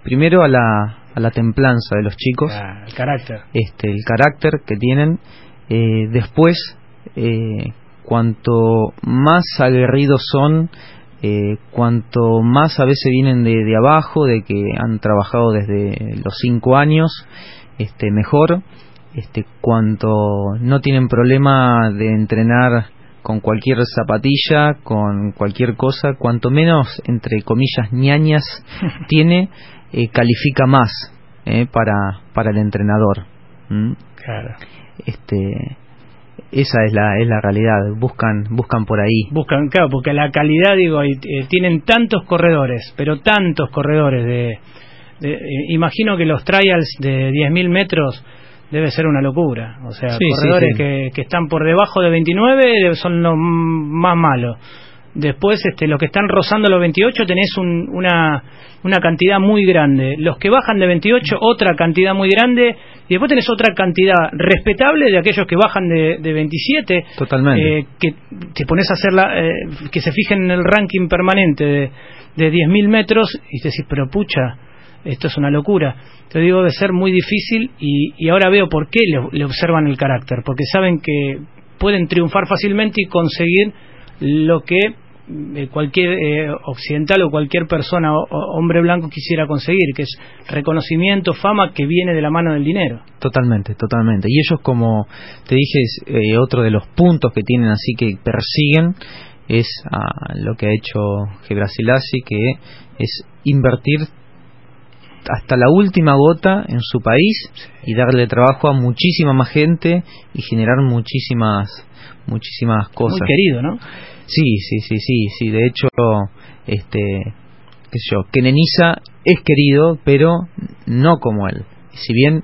Primero a la, a la templanza de los chicos, ah, el carácter. este, el carácter que tienen. Eh, después, eh, cuanto más aguerridos son, eh, cuanto más a veces vienen de, de abajo, de que han trabajado desde los cinco años, este, mejor. Este, cuanto no tienen problema de entrenar con cualquier zapatilla, con cualquier cosa, cuanto menos, entre comillas, ñañas tiene, eh, califica más eh, para, para el entrenador. ¿Mm? Claro. Este, esa es la, es la realidad, buscan, buscan por ahí. Buscan, claro, porque la calidad, digo, eh, tienen tantos corredores, pero tantos corredores de... de- eh, imagino que los trials de 10.000 metros debe ser una locura. O sea, Sí, corredores sí. Que, que están por debajo de 29 son los más malos. Después, este, los que están rozando los 28 tenés un- una, una cantidad muy grande. Los que bajan de 28, otra cantidad muy grande. Y después tenés otra cantidad respetable de aquellos que bajan de, de 27. Totalmente. eh, que te pones a hacer la, eh, que se fijen en el ranking permanente de, de 10.000 metros y te decís, pero pucha, esto es una locura. Te digo, debe ser muy difícil y, y ahora veo por qué le, observan el carácter, porque saben que pueden triunfar fácilmente y conseguir lo que eh, cualquier eh, occidental o cualquier persona o, hombre blanco quisiera conseguir, que es reconocimiento, fama que viene de la mano del dinero. Totalmente, totalmente. Y ellos, como te dije, eh, otro de los puntos que tienen así que persiguen es a lo que ha hecho Gebrselassie, que es invertir hasta la última gota en su país y darle trabajo a muchísima más gente y generar muchísimas muchísimas cosas. Muy querido, ¿no? Sí, sí, sí, sí, sí. De hecho, este, qué sé yo, Kenenisa es querido, pero no como él. Si bien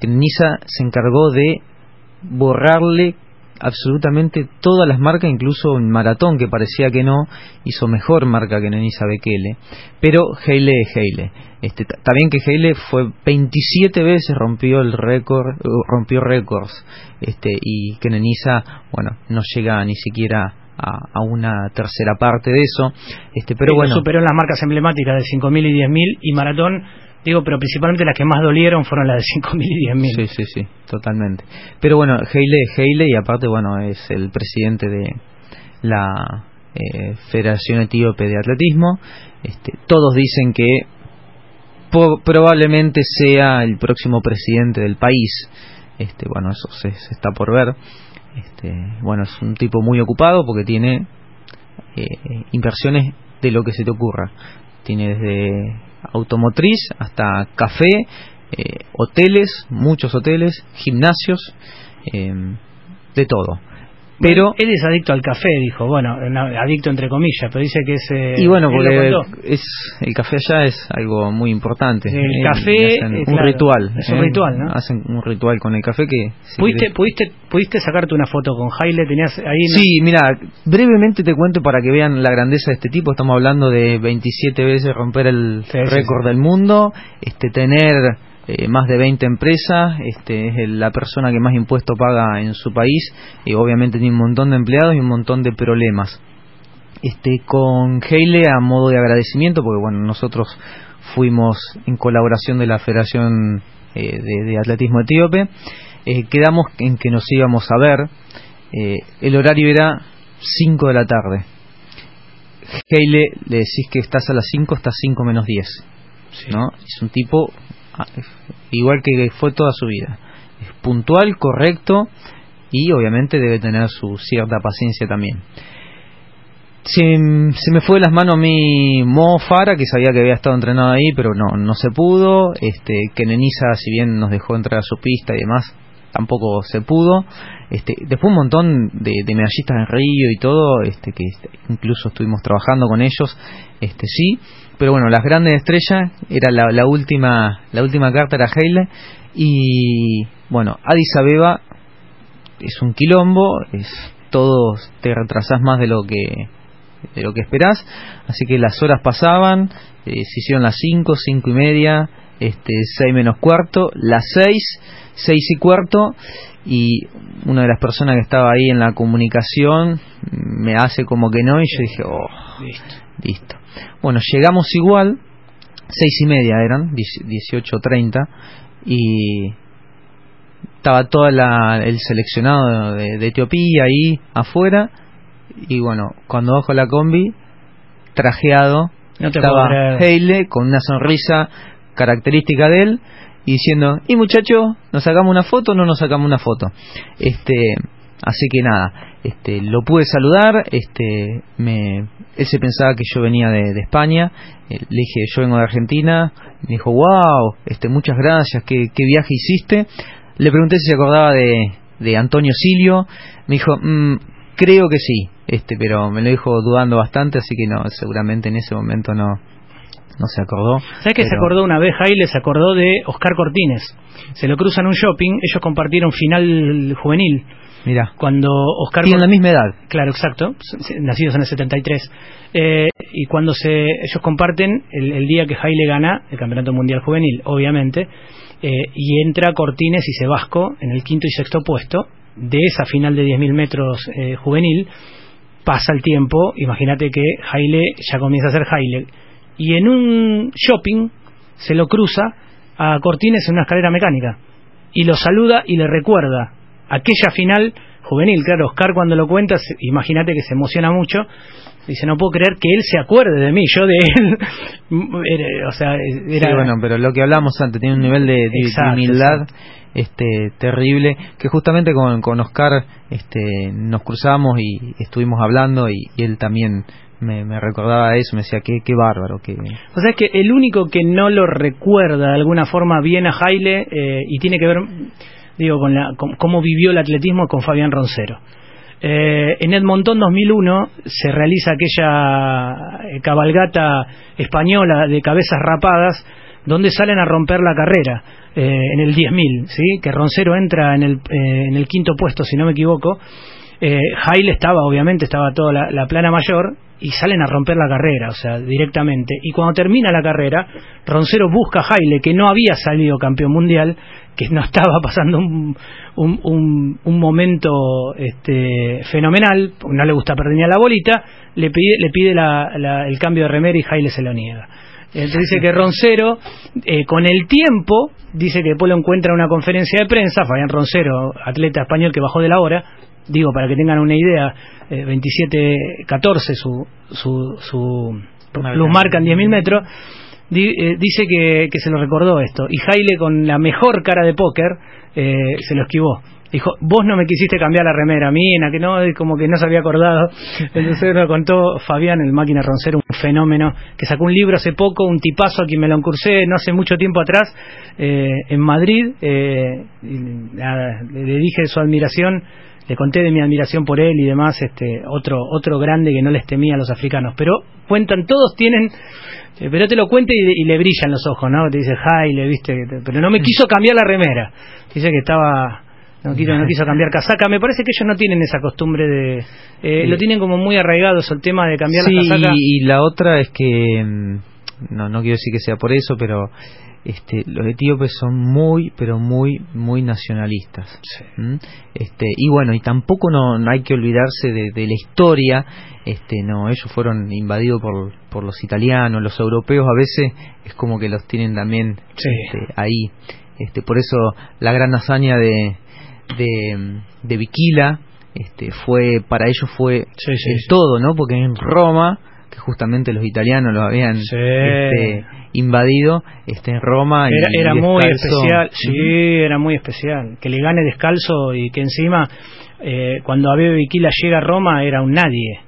Kenenisa se encargó de borrarle absolutamente todas las marcas, incluso en maratón, que parecía que no, hizo mejor marca que Nenisa Bekele. Pero Heile es Heile. Este, ta- también que Heile fue 27 veces rompió el récord, eh, rompió récords. Este, y que Nenisa, bueno, no llega ni siquiera a, a una tercera parte de eso. Este, pero Él bueno. superó las marcas emblemáticas de 5.000 y 10.000 y maratón, digo, pero principalmente las que más dolieron fueron las de 5.000 y 10.000. Sí, sí, sí, totalmente. Pero bueno, Heile es Heile y aparte, bueno, es el presidente de la eh, Federación Etíope de Atletismo. Este, todos dicen que probablemente sea el próximo presidente del país. Este, bueno, eso se, se está por ver. Este, bueno, es un tipo muy ocupado porque tiene eh, inversiones de lo que se te ocurra. Tiene desde automotriz hasta café, eh, hoteles, muchos hoteles, gimnasios, eh, de todo. Pero él es adicto al café, dijo. Bueno, no, adicto entre comillas, pero dice que es. eh, y bueno, porque es el café allá es algo muy importante. El Eh, café, hacen un claro, ritual. es un eh, ritual, ¿no? Hacen un ritual con el café que si ¿Pudiste, querés- pudiste, ¿Pudiste sacarte una foto con Jaile? ¿Tenías ahí? Sí, mira, brevemente te cuento para que vean la grandeza de este tipo. Estamos hablando de 27 veces romper el sí, récord sí. del mundo, este tener eh, más de 20 empresas, este es la persona que más impuesto paga en su país y obviamente tiene un montón de empleados y un montón de problemas. Este con Heile a modo de agradecimiento porque bueno, nosotros fuimos en colaboración de la Federación eh, de, de Atletismo Etíope, eh, quedamos en que nos íbamos a ver, eh, el horario era 5 de la tarde. Heile le decís que estás a las 5, estás 5 menos 10. ¿no? Es un tipo igual que fue toda su vida. Es puntual, correcto y obviamente debe tener su cierta paciencia también. Se, se me fue de las manos mi Mo Fara, que sabía que había estado entrenado ahí, pero no, no se pudo. Este, que Nenisa, si bien nos dejó entrar a su pista y demás, tampoco se pudo. Este, después un montón de, de medallistas en Río y todo, este, que incluso estuvimos trabajando con ellos, este, sí. Pero bueno, las grandes estrellas era la, la última, la última carta era Heile y bueno, Addis Abeba es un quilombo, es todo te retrasás más de lo que de lo que esperás, así que las horas pasaban, eh, se hicieron las 5, 5 y media, este 6 menos cuarto, las 6, 6 y cuarto, y una de las personas que estaba ahí en la comunicación me hace como que no, y yo dije, oh, listo. Bueno, llegamos igual, 6 y media eran, 18.30, y estaba todo el seleccionado de, de Etiopía ahí afuera, y bueno, cuando bajo la combi, trajeado, No te puedo estaba. Heile con una sonrisa característica de él y diciendo, y muchacho, ¿nos sacamos una foto o no nos sacamos una foto? Este, así que nada, este, lo pude saludar, este, me, él se pensaba que yo venía de, España, eh, le dije, yo vengo de Argentina, me dijo, wow, este, muchas gracias, ¿qué, qué viaje hiciste? Le pregunté si se acordaba de, de Antonio Silio, me dijo, "Mm, creo que sí, este, pero me lo dijo dudando bastante, así que no, seguramente en ese momento no, no se acordó. ¿Sabes que se acordó una vez, Jaile? Se acordó de Oscar Cortines. Se lo cruzan en un shopping, ellos compartieron final juvenil. Mira, Cuando Oscar tienen la misma edad. Claro, exacto, nacidos en el 73. Eh, y cuando se ellos comparten el, el día que Jaile gana el Campeonato Mundial Juvenil, obviamente, eh, y entra Cortines y Sebasco en el quinto y sexto puesto de esa final de 10.000 metros eh, juvenil. Pasa el tiempo, imagínate que Jaile ya comienza a ser Jaile. Y en un shopping se lo cruza a Cortines en una escalera mecánica y lo saluda y le recuerda aquella final juvenil. Claro, Oscar cuando lo cuenta, imagínate que se emociona mucho. Dice, no puedo creer que él se acuerde de mí, yo de él. Era- o sea, era... Sí, bueno, pero lo que hablamos antes, tiene un nivel de, de- de Exacto, humildad exacto. este terrible, que justamente con, con Oscar este, nos cruzamos y estuvimos hablando y, y él también me, me recordaba eso, me decía, qué, qué bárbaro, que O sea, es que el único que no lo recuerda de alguna forma bien a Jaile eh, y tiene que ver, digo, con, la, con cómo vivió el atletismo con Fabián Roncero. Eh, en Edmonton 2001 se realiza aquella eh, cabalgata española de cabezas rapadas donde salen a romper la carrera eh, en el 10.000, ¿sí? que Roncero entra en el, eh, en el quinto puesto, si no me equivoco. Eh, Jaile estaba, obviamente, estaba toda la plana mayor y salen a romper la carrera, o sea, directamente. Y cuando termina la carrera, Roncero busca a Jaile, que no había salido campeón mundial, que no estaba pasando un, un, un- momento este, fenomenal, no le gusta perder ni a la bolita, le pide, le pide la- la- el cambio de remera y Jaile se lo niega. Entonces dice que Roncero, eh, con el tiempo, dice que después lo encuentra en una conferencia de prensa, Fabián Roncero, atleta español que bajó de la hora, digo para que tengan una idea, eh, 27-14 su, su, su plus marca en 10.000 metros, di- eh, dice que, que se lo recordó esto. Y Jaile, con la mejor cara de póker, eh, se lo esquivó. Dijo, vos no me quisiste cambiar la remera, mina, que no, como que no se había acordado. Entonces lo contó Fabián, el máquina roncero, un fenómeno, que sacó un libro hace poco, un tipazo a quien me lo encursé no hace mucho tiempo atrás, eh, en Madrid. eh, le dije su admiración, le conté de mi admiración por él y demás, este, otro, otro grande que no les temía a los africanos. Pero cuentan, todos tienen eh, pero te lo cuenta y, y le brillan los ojos, ¿no? Te dice, Jaile, viste, que te- pero no me quiso cambiar la remera. Dice que estaba, no quiso, no quiso cambiar casaca. Me parece que ellos no tienen esa costumbre de, eh, Sí. lo tienen como muy arraigado eso, el tema de cambiar Sí, la casaca. y, y la otra es que, mm, no, no quiero decir que sea por eso, pero este, los etíopes son muy, pero muy, muy nacionalistas. ¿Mm? Este, y bueno, y tampoco no, no hay que olvidarse de, de la historia. Este, no, ellos fueron invadidos por, por los italianos, los europeos a veces es como que los tienen también Sí. este, ahí. Este, por eso la gran hazaña de, de, de Viquila este, fue para ellos fue el todo, ¿no? Porque en Roma, que justamente los italianos lo habían Sí. este, invadido, este, en Roma y- Era, era y muy especial, sí, era muy especial. Que le gane descalzo y que encima, eh, cuando Abebe Viquila llega a Roma, era un nadie.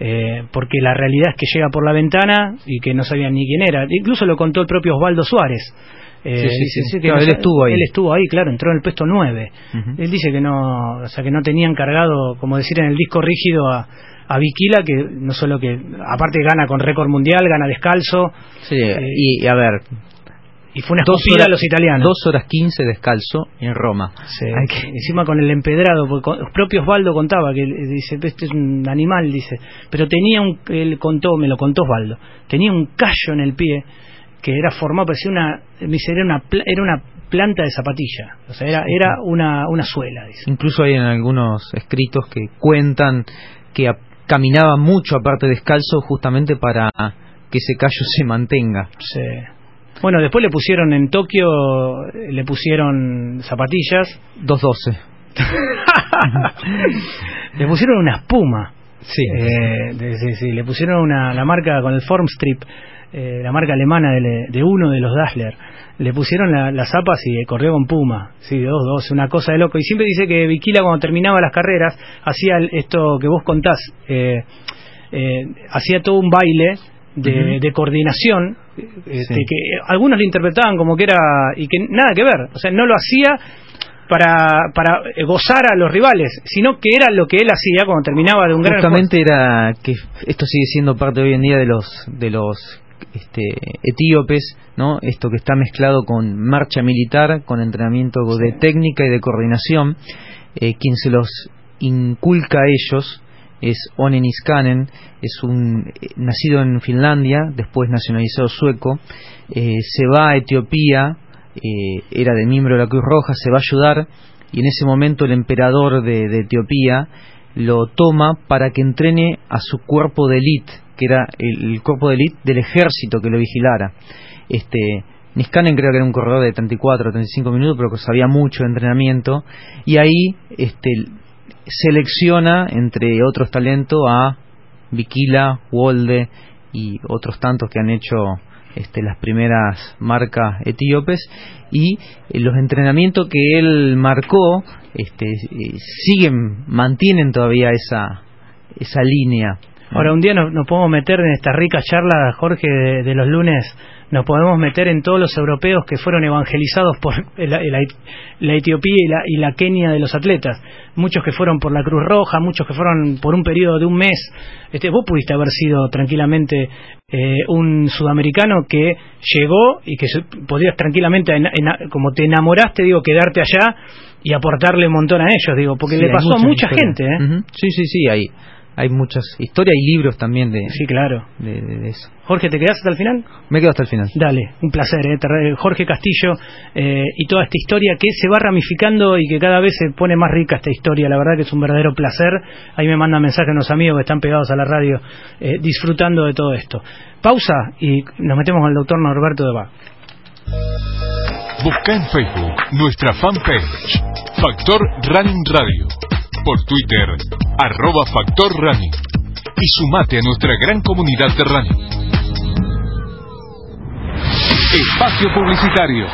Eh, porque la realidad es que llega por la ventana y que no sabían ni quién era. Incluso lo contó el propio Osvaldo Suárez. Eh, Sí, sí, dice, sí. sí, que Claro, no él estuvo ahí. Él estuvo ahí, claro, entró en el puesto 9. Ujú. Él dice que no, o sea, que no tenían cargado, como decir en el disco rígido, a, a Viquila, que no solo que, aparte gana con récord mundial, gana descalzo. Sí, y, y a ver, y fue una dos horas- a los italianos. Dos horas quince descalzo en Roma. Sí, encima con el empedrado, porque con- el propio Osvaldo contaba que él dice, este es un animal, dice, pero tenía un, él contó, me lo contó Osvaldo, tenía un callo en el pie que era formado, parecía una, era una, era una planta de zapatilla, o sea, era, era una, una suela, dice. Incluso hay en algunos escritos que cuentan que a- caminaba mucho aparte descalzo justamente para que ese callo se mantenga. Sí. Bueno, después le pusieron en Tokio, le pusieron zapatillas. 212. le pusieron una espuma. Sí. Eh, de- sí, sí, le pusieron una, la marca con el Formstrip, eh, la marca alemana de, de uno de los Dassler. Le pusieron la- las zapas y corrió con Puma. Sí, dos, dos, una cosa de loco. Y siempre dice que Viquila cuando terminaba las carreras hacía esto que vos contás. eh, eh, hacía todo un baile de, de coordinación este, Sí. que algunos lo interpretaban como que era y que nada que ver o sea no lo hacía para, para gozar a los rivales sino que era lo que él hacía cuando terminaba de un gran Justamente era que esto sigue siendo parte hoy en día de los de los este, etíopes, ¿no? Esto que está mezclado con marcha militar, con entrenamiento de técnica y de coordinación. Eh, quien se los inculca a ellos es Onen Iskanen, es un eh, nacido en Finlandia, después nacionalizado sueco, eh, se va a Etiopía, eh, era de miembro de la Cruz Roja, se va a ayudar y en ese momento el emperador de, de Etiopía lo toma para que entrene a su cuerpo de élite, que era el, el cuerpo de élite del ejército que lo vigilara. Este, Niskanen creo que era un corredor de 34 35 minutos, pero que sabía mucho de entrenamiento. Y ahí este selecciona entre otros talentos a Viquila, Wolde y otros tantos que han hecho este, las primeras marcas etíopes. Y eh, los entrenamientos que él marcó este, eh, siguen mantienen todavía esa esa línea Ahora, un día nos, nos podemos meter en esta rica charla, Jorge, de, de los lunes, nos podemos meter en todos los europeos que fueron evangelizados por la, la- la Etiopía y la, y la Kenia de los atletas. Muchos que fueron por la Cruz Roja, muchos que fueron por un periodo de un mes. Este, vos pudiste haber sido tranquilamente eh, un sudamericano que llegó y que podías tranquilamente, en- en- como te enamoraste, digo, quedarte allá y aportarle un montón a ellos, digo, porque Sí, le pasó a muchas mucha gente, ¿eh? Sí, sí, sí, hay, hay muchas historias y libros también de, Sí, claro. de, de- de eso. Jorge, ¿te quedás hasta el final? Me quedo hasta el final. Dale, un placer, ¿eh? Jorge Castillo eh, y toda esta historia que se va ramificando y que cada vez se pone más rica esta historia. La verdad que es un verdadero placer. Ahí me mandan mensajes unos amigos que están pegados a la radio eh, disfrutando de todo esto. Pausa y nos metemos con el doctor Norberto de Bach. Busca en Facebook nuestra fanpage Factor Running Radio. Por Twitter, arroba Factor Running. Y sumate a nuestra gran comunidad de running. Espacio Publicitario.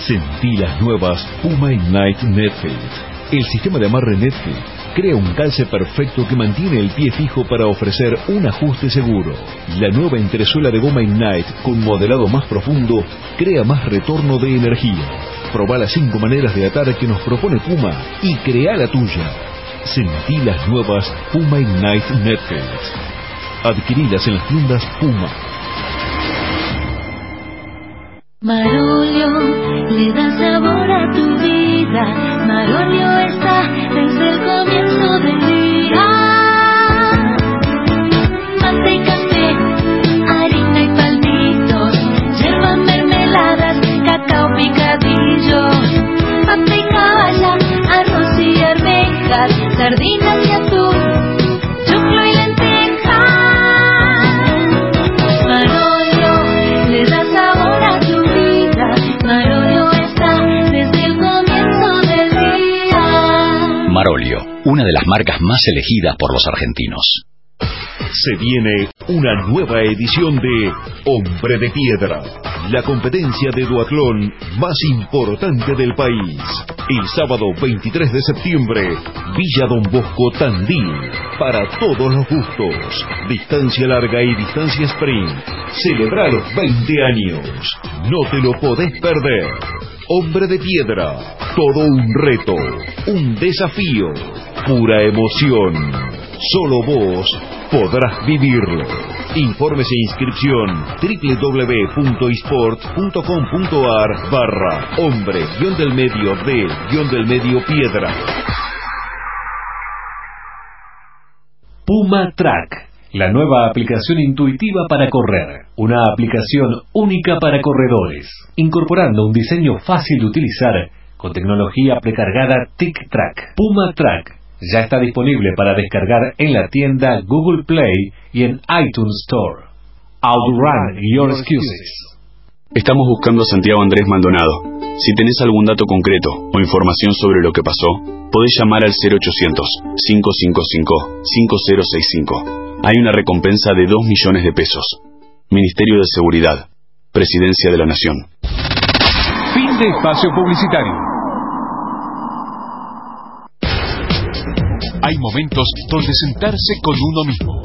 Sentí las nuevas Puma Ignite Netfield. El sistema de amarre Netfield crea un calce perfecto que mantiene el pie fijo para ofrecer un ajuste seguro. La nueva entresuela de goma Ignite con modelado más profundo crea más retorno de energía. Proba las cinco maneras de atar que nos propone Puma y crea la tuya. Sentí las nuevas Puma Ignite Netfield. Adquiridas en las tiendas Puma. Marolio le da sabor a tu vida. Marolio está desde el comienzo del día. Mate café, harina y palmitos, yerba mermeladas, cacao picadillo, marcas más elegidas por los argentinos. Se viene una nueva edición de Hombre de Piedra, la competencia de duatlón más importante del país. El sábado 23 de septiembre, Villa Don Bosco Tandil, para todos los gustos. Distancia larga y distancia sprint. Celebra los 20 años. No te lo podés perder. Hombre de Piedra, todo un reto, un desafío, pura emoción. Solo vos podrás vivirlo. Informes e inscripción www.isport.com.ar barra hombre guion del medio de guion del medio piedra. Puma Track, la nueva aplicación intuitiva para correr, una aplicación única para corredores, incorporando un diseño fácil de utilizar con tecnología precargada TickTrack. Puma Track ya está disponible para descargar en la tienda Google Play y en iTunes Store. Outrun Your Excuses. Estamos buscando a Santiago Andrés Maldonado. Si tenés algún dato concreto o información sobre lo que pasó, podés llamar al 0800-555-5065. Hay una recompensa de 2 millones de pesos. Ministerio de Seguridad. Presidencia de la Nación. Fin de espacio publicitario. Hay momentos donde sentarse con uno mismo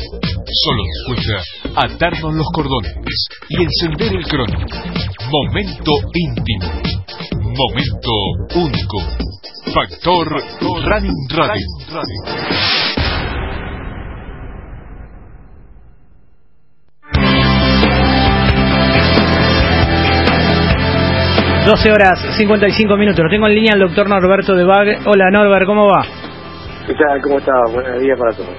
solo nos cuesta atarnos los cordones y encender el crono. Momento íntimo. Momento único. Factor Running Radio. 12 horas 55 minutos. Lo tengo en línea el doctor Norberto de Bag. Hola Norbert, ¿cómo va? ¿Qué tal? ¿Cómo estás? Buenos días para todos.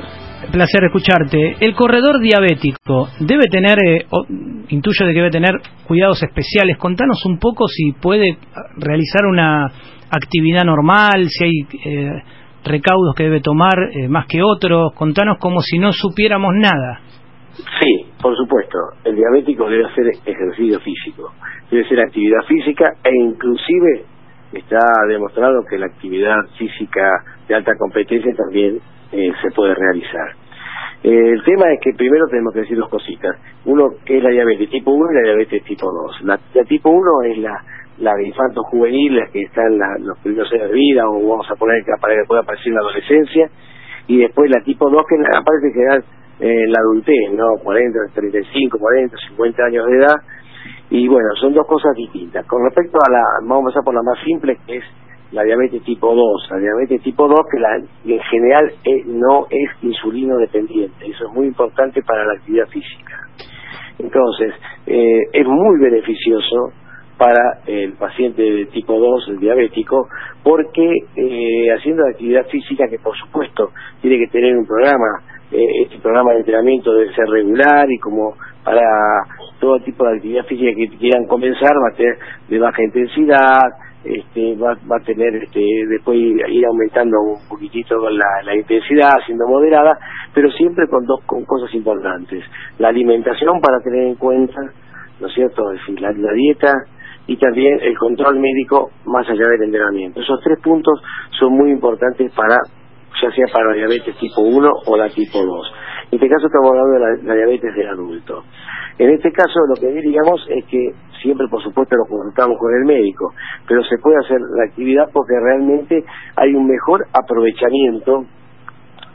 Placer escucharte. El corredor diabético debe tener, eh, o- intuyo de que debe tener cuidados especiales. Contanos un poco si puede realizar una actividad normal, si hay eh, recaudos que debe tomar eh, más que otros. Contanos como si no supiéramos nada. Sí, por supuesto. El diabético debe hacer ejercicio físico, debe hacer actividad física e inclusive está demostrado que la actividad física de alta competencia también eh, se puede realizar. El tema es que primero tenemos que decir dos cositas. Uno, que es la diabetes tipo 1 y la diabetes tipo 2. La, tipo 1 es la, la de infantos juveniles que está en los primeros años de vida o vamos a poner que puede aparecer en la adolescencia. Y después la tipo 2 que aparece en general eh, la adultez, ¿no? 40, 35, 40, 50 años de edad. Y bueno, son dos cosas distintas. Con respecto a la, vamos a empezar por la más simple, que es la diabetes tipo 2. La diabetes tipo 2, que la, en general eh, no es insulino dependiente. Eso es muy importante para la actividad física. Entonces, eh, es muy beneficioso para el paciente de tipo 2, el diabético, porque eh, haciendo la actividad física, que por supuesto tiene que tener un programa, eh, este programa de entrenamiento debe ser regular y como para todo tipo de actividad física que quieran comenzar va a tener de baja intensidad, este, va, va a tener este, después ir, aumentando un poquitito la, la intensidad, siendo moderada, pero siempre con dos con cosas importantes. La alimentación para tener en cuenta, ¿no es cierto? Es decir, la, la dieta y también el control médico más allá del entrenamiento. Esos tres puntos son muy importantes para, ya sea para la diabetes tipo 1 o la tipo 2. En este caso estamos hablando de la, la diabetes del adulto. En este caso lo que diríamos es que siempre por supuesto lo consultamos con el médico, pero se puede hacer la actividad porque realmente hay un mejor aprovechamiento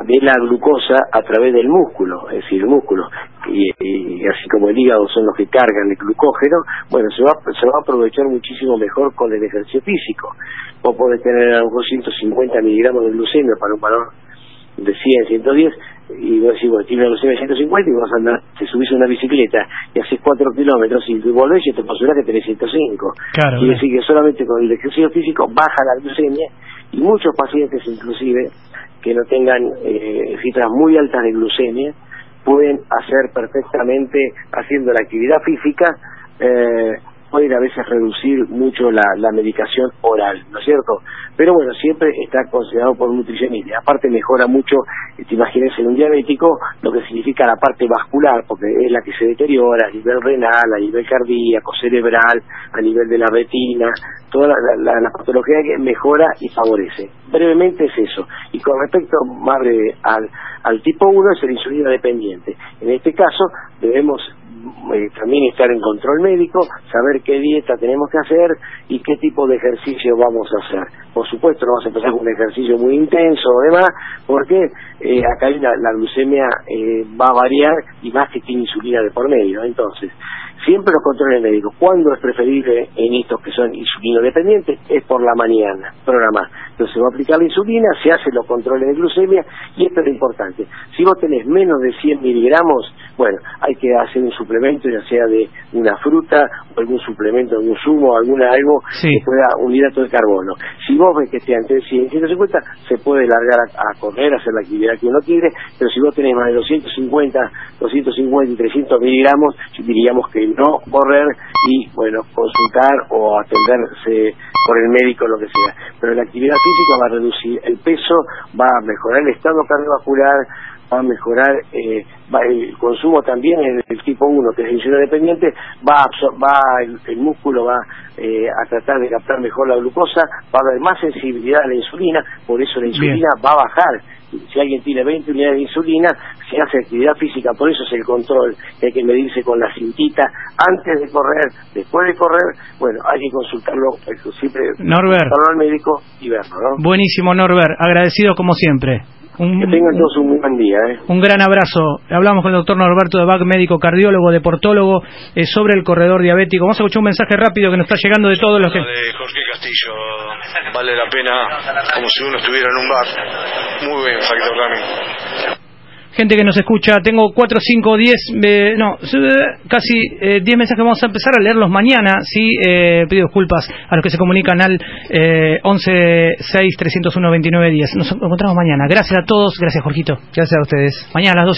de la glucosa a través del músculo, es decir, el músculo, y, y así como el hígado son los que cargan el glucógeno, bueno, se va, se va a aprovechar muchísimo mejor con el ejercicio físico. Vos podés tener a lo mejor 150 miligramos de glucemia para un valor de 100, 110, y vos decís, bueno, tiene una glucemia de 150 y vas a andar, te subís a una bicicleta y haces 4 kilómetros y tú volvés y te posibilidad que tenés 105. Claro, claro. decir que solamente con el ejercicio físico baja la glucemia y muchos pacientes inclusive que no tengan eh, cifras muy altas de glucemia pueden hacer perfectamente haciendo la actividad física eh, pueden a veces reducir mucho la, la medicación oral, ¿no es cierto? Pero bueno, siempre está considerado por un nutricionista. Aparte mejora mucho, eh, te imaginas en un diabético, lo que significa la parte vascular, porque es la que se deteriora a nivel renal, a nivel cardíaco, cerebral, a nivel de la retina, toda la, la- la patología que mejora y favorece. Brevemente es eso. Y con respecto más breve al, al tipo 1 es el insulina dependiente. En este caso debemos eh, también estar en control médico, saber qué dieta tenemos que hacer y qué tipo de ejercicio vamos a hacer. Por supuesto, no vamos a empezar con un ejercicio muy intenso o demás, porque eh, acá la, la glucemia eh, va a variar y más que tiene insulina de por medio. Entonces, siempre los controles médicos. ¿Cuándo es preferible en estos que son insulino dependientes? Es por la mañana, programar. Entonces se va a aplicar la insulina, se hacen los controles de glucemia y esto es lo importante. Si vos tenés menos de 100 miligramos, bueno, hay que hacer un suplemento, ya sea de una fruta o algún suplemento, algún zumo, alguna algo que pueda un hidrato de carbono. Si vos ves que esté entre 100 y 150, se puede largar a, a correr, hacer la actividad que uno quiere, pero si vos tenés más de 250, 250 y 300 miligramos, diríamos que no correr y, bueno, consultar o atenderse por el médico, lo que sea. Pero la actividad física va a reducir el peso, va a mejorar el estado cardiovascular, va a mejorar eh, va el consumo también en el tipo 1 que es insulina dependiente va va el, el músculo va eh, a tratar de captar mejor la glucosa va a haber más sensibilidad a la insulina por eso la insulina va a bajar si alguien tiene 20 unidades de insulina se hace actividad física por eso es el control hay que medirse con la cintita antes de correr después de correr bueno hay que consultarlo eh, siempre Norbert. al médico y verlo ¿no? Buenísimo, Norbert. Agradecido como siempre. Un, que tengan todos un buen día ¿eh? un gran abrazo. Hablamos con el doctor Norberto de Bach, médico cardiólogo, deportólogo, eh, sobre el corredor diabético. Vamos a escuchar un mensaje rápido que nos está llegando de todos los que... de Jorge Castillo vale la pena como si uno estuviera en un bar muy bien Factor Running Gente que nos escucha, tengo 4, 5, 10, eh, no, eh, casi eh, 10 mensajes. Vamos a empezar a leerlos mañana. Sí, eh, pido disculpas a los que se comunican al eh, 11 6 301 29 10. Nos encontramos mañana. Gracias a todos, gracias Jorgito. Gracias a ustedes. Mañana a las 12.